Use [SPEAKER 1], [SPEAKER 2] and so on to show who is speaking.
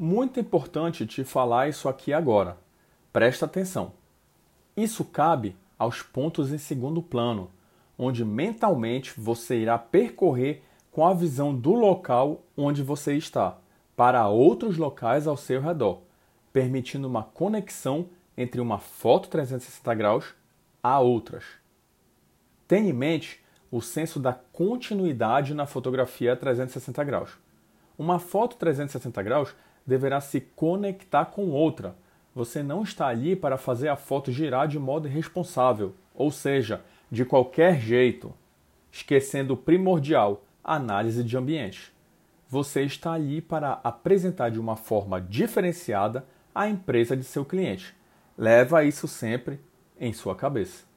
[SPEAKER 1] Muito importante te falar isso aqui agora. Presta atenção. Isso cabe aos pontos em segundo plano, onde mentalmente você irá percorrer com a visão do local onde você está para outros locais ao seu redor, permitindo uma conexão entre uma foto 360 graus a outras. Tenha em mente o senso da continuidade na fotografia 360 graus. Uma foto 360 graus deverá se conectar com outra. Você não está ali para fazer a foto girar de modo irresponsável, ou seja, de qualquer jeito, esquecendo o primordial, análise de ambiente. Você está ali para apresentar de uma forma diferenciada a empresa de seu cliente. Leva isso sempre em sua cabeça.